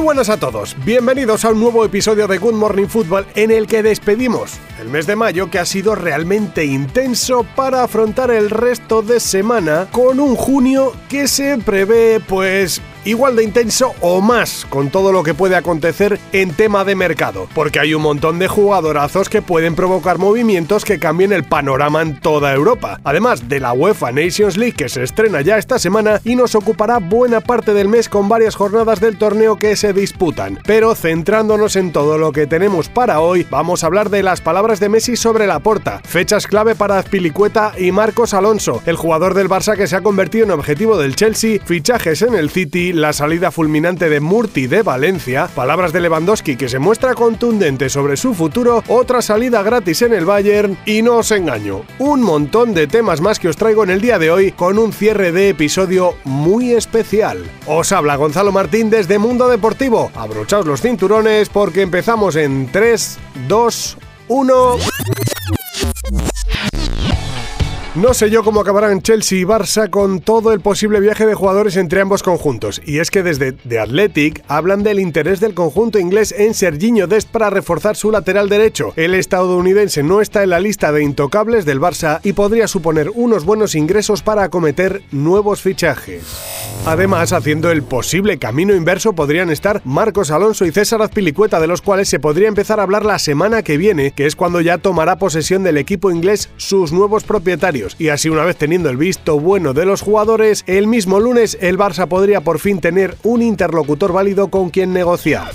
Muy buenas a todos, bienvenidos a un nuevo episodio de Good Morning Football en el que despedimos el mes de mayo que ha sido realmente intenso para afrontar el resto de semana con un junio que se prevé pues igual de intenso o más con todo lo que puede acontecer en tema de mercado, porque hay un montón de jugadorazos que pueden provocar movimientos que cambien el panorama en toda Europa. Además de la UEFA Nations League que se estrena ya esta semana y nos ocupará buena parte del mes con varias jornadas del torneo que se disputan. Pero centrándonos en todo lo que tenemos para hoy, vamos a hablar de las palabras de Messi sobre la porta, fechas clave para Azpilicueta y Marcos Alonso, el jugador del Barça que se ha convertido en objetivo del Chelsea, fichajes en el City, la salida fulminante de Murti de Valencia, palabras de Lewandowski que se muestra contundente sobre su futuro, otra salida gratis en el Bayern y no os engaño, un montón de temas más que os traigo en el día de hoy con un cierre de episodio muy especial. Os habla Gonzalo Martín desde Mundo Deportivo. Abrochaos los cinturones porque empezamos en 3, 2, 1. No sé yo cómo acabarán Chelsea y Barça con todo el posible viaje de jugadores entre ambos conjuntos, y es que desde The Athletic hablan del interés del conjunto inglés en Serginho Dest para reforzar su lateral derecho. El estadounidense no está en la lista de intocables del Barça y podría suponer unos buenos ingresos para acometer nuevos fichajes. Además, haciendo el posible camino inverso podrían estar Marcos Alonso y César Azpilicueta, de los cuales se podría empezar a hablar la semana que viene, que es cuando ya tomará posesión del equipo inglés sus nuevos propietarios y así una vez teniendo el visto bueno de los jugadores, el mismo lunes el Barça podría por fin tener un interlocutor válido con quien negociar.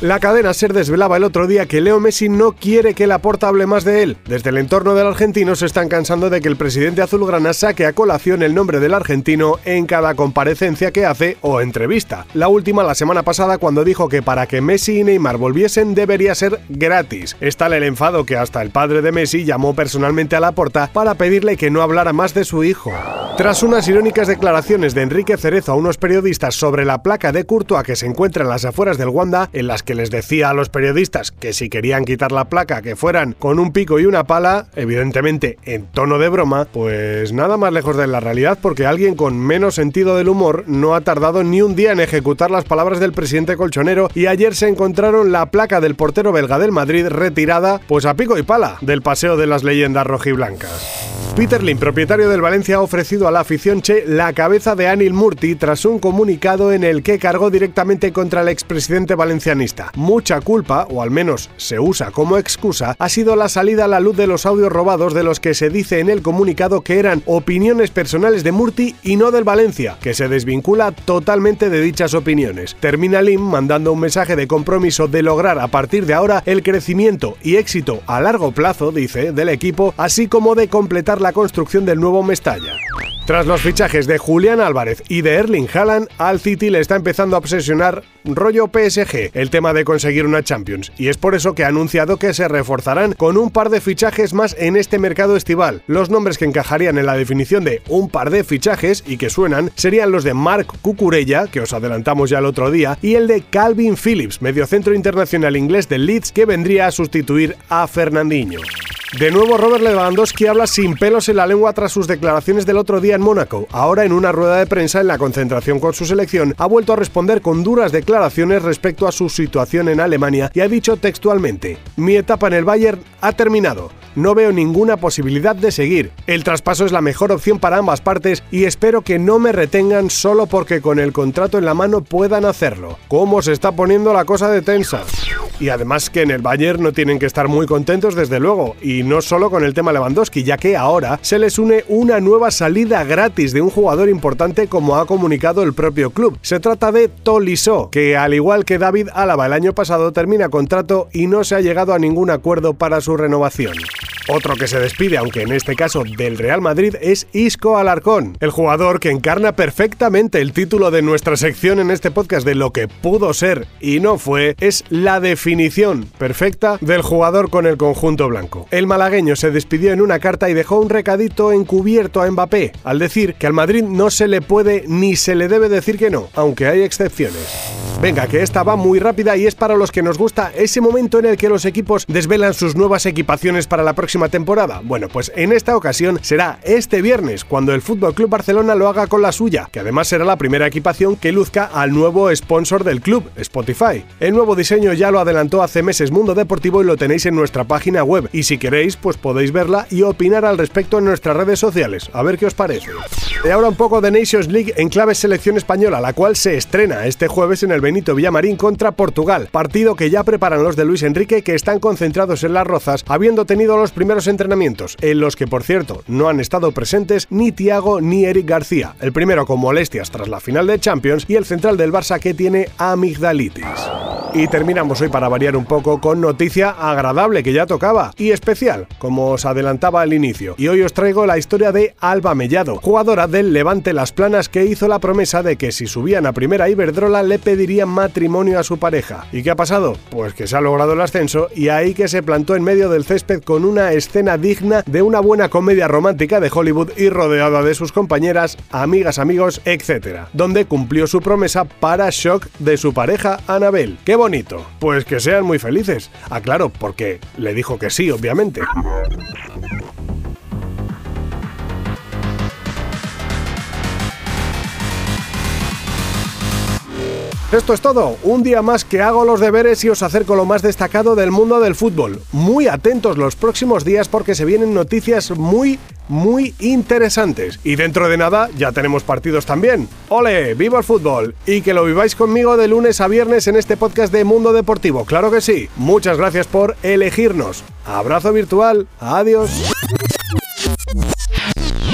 La cadena SER desvelaba el otro día que Leo Messi no quiere que Laporta hable más de él. Desde el entorno del argentino se están cansando de que el presidente azulgrana saque a colación el nombre del argentino en cada comparecencia que hace o entrevista. La última la semana pasada cuando dijo que para que Messi y Neymar volviesen debería ser gratis. Está el enfado que hasta el padre de Messi llamó personalmente a Laporta para pedirle que no hablara más de su hijo. Tras unas irónicas declaraciones de Enrique Cerezo a unos periodistas sobre la placa de Courtois que se encuentra en las afueras del Wanda, en las que les decía a los periodistas que si querían quitar la placa que fueran con un pico y una pala, evidentemente en tono de broma, pues nada más lejos de la realidad porque alguien con menos sentido del humor no ha tardado ni un día en ejecutar las palabras del presidente colchonero y ayer se encontraron la placa del portero belga del Madrid retirada pues a pico y pala del paseo de las leyendas rojiblancas. Peter Lim, propietario del Valencia, ha ofrecido a la afición Che la cabeza de Anil Murti tras un comunicado en el que cargó directamente contra el expresidente valencianista. Mucha culpa, o al menos se usa como excusa, ha sido la salida a la luz de los audios robados de los que se dice en el comunicado que eran opiniones personales de Murti y no del Valencia, que se desvincula totalmente de dichas opiniones. Termina Lim mandando un mensaje de compromiso de lograr a partir de ahora el crecimiento y éxito a largo plazo, dice, del equipo, así como de completar la construcción del nuevo Mestalla. Tras los fichajes de Julián Álvarez y de Erling Haaland, al City le está empezando a obsesionar rollo PSG el tema de conseguir una Champions, y es por eso que ha anunciado que se reforzarán con un par de fichajes más en este mercado estival. Los nombres que encajarían en la definición de un par de fichajes y que suenan serían los de Marc Cucurella, que os adelantamos ya el otro día, y el de Calvin Phillips, mediocentro internacional inglés del Leeds, que vendría a sustituir a Fernandinho. De nuevo, Robert Lewandowski habla sin pelos en la lengua tras sus declaraciones del otro día en Mónaco. Ahora, en una rueda de prensa en la concentración con su selección, ha vuelto a responder con duras declaraciones respecto a su situación en Alemania y ha dicho textualmente: Mi etapa en el Bayern ha terminado. No veo ninguna posibilidad de seguir. El traspaso es la mejor opción para ambas partes y espero que no me retengan solo porque con el contrato en la mano puedan hacerlo. ¿Cómo se está poniendo la cosa de tensa? Y además que en el Bayern no tienen que estar muy contentos desde luego, y no solo con el tema Lewandowski, ya que ahora se les une una nueva salida gratis de un jugador importante como ha comunicado el propio club. Se trata de Tolisso, que al igual que David Álava el año pasado termina contrato y no se ha llegado a ningún acuerdo para su renovación. Otro que se despide, aunque en este caso del Real Madrid, es Isco Alarcón, el jugador que encarna perfectamente el título de nuestra sección en este podcast de lo que pudo ser y no fue, es la definición perfecta del jugador con el conjunto blanco. El malagueño se despidió en una carta y dejó un recadito encubierto a Mbappé, al decir que al Madrid no se le puede ni se le debe decir que no, aunque hay excepciones. Venga, que esta va muy rápida y es para los que nos gusta ese momento en el que los equipos desvelan sus nuevas equipaciones para la próxima temporada. Bueno, pues en esta ocasión será este viernes cuando el Fútbol Club Barcelona lo haga con la suya, que además será la primera equipación que luzca al nuevo sponsor del club, Spotify. El nuevo diseño ya lo adelantó hace meses Mundo Deportivo y lo tenéis en nuestra página web. Y si queréis, pues podéis verla y opinar al respecto en nuestras redes sociales. A ver qué os parece. Y ahora un poco de Nations League en clave selección española, la cual se estrena este jueves en el Benito Villamarín contra Portugal, partido que ya preparan los de Luis Enrique que están concentrados en las rozas, habiendo tenido los primeros entrenamientos, en los que por cierto no han estado presentes ni Tiago ni Eric García, el primero con molestias tras la final de Champions y el central del Barça que tiene amigdalitis. Y terminamos hoy para variar un poco con noticia agradable que ya tocaba y especial, como os adelantaba al inicio. Y hoy os traigo la historia de Alba Mellado, jugadora del Levante Las Planas que hizo la promesa de que si subían a primera Iberdrola le pedirían matrimonio a su pareja. ¿Y qué ha pasado? Pues que se ha logrado el ascenso y ahí que se plantó en medio del césped con una escena digna de una buena comedia romántica de Hollywood y rodeada de sus compañeras, amigas, amigos, etc. Donde cumplió su promesa para shock de su pareja Anabel. ¡Qué bonito! Pues que sean muy felices. Ah, porque le dijo que sí, obviamente. Esto es todo, un día más que hago los deberes y os acerco lo más destacado del mundo del fútbol. Muy atentos los próximos días porque se vienen noticias muy, muy interesantes. Y dentro de nada ya tenemos partidos también. ¡Ole! ¡Viva el fútbol! Y que lo viváis conmigo de lunes a viernes en este podcast de Mundo Deportivo. Claro que sí. Muchas gracias por elegirnos. Abrazo virtual. Adiós.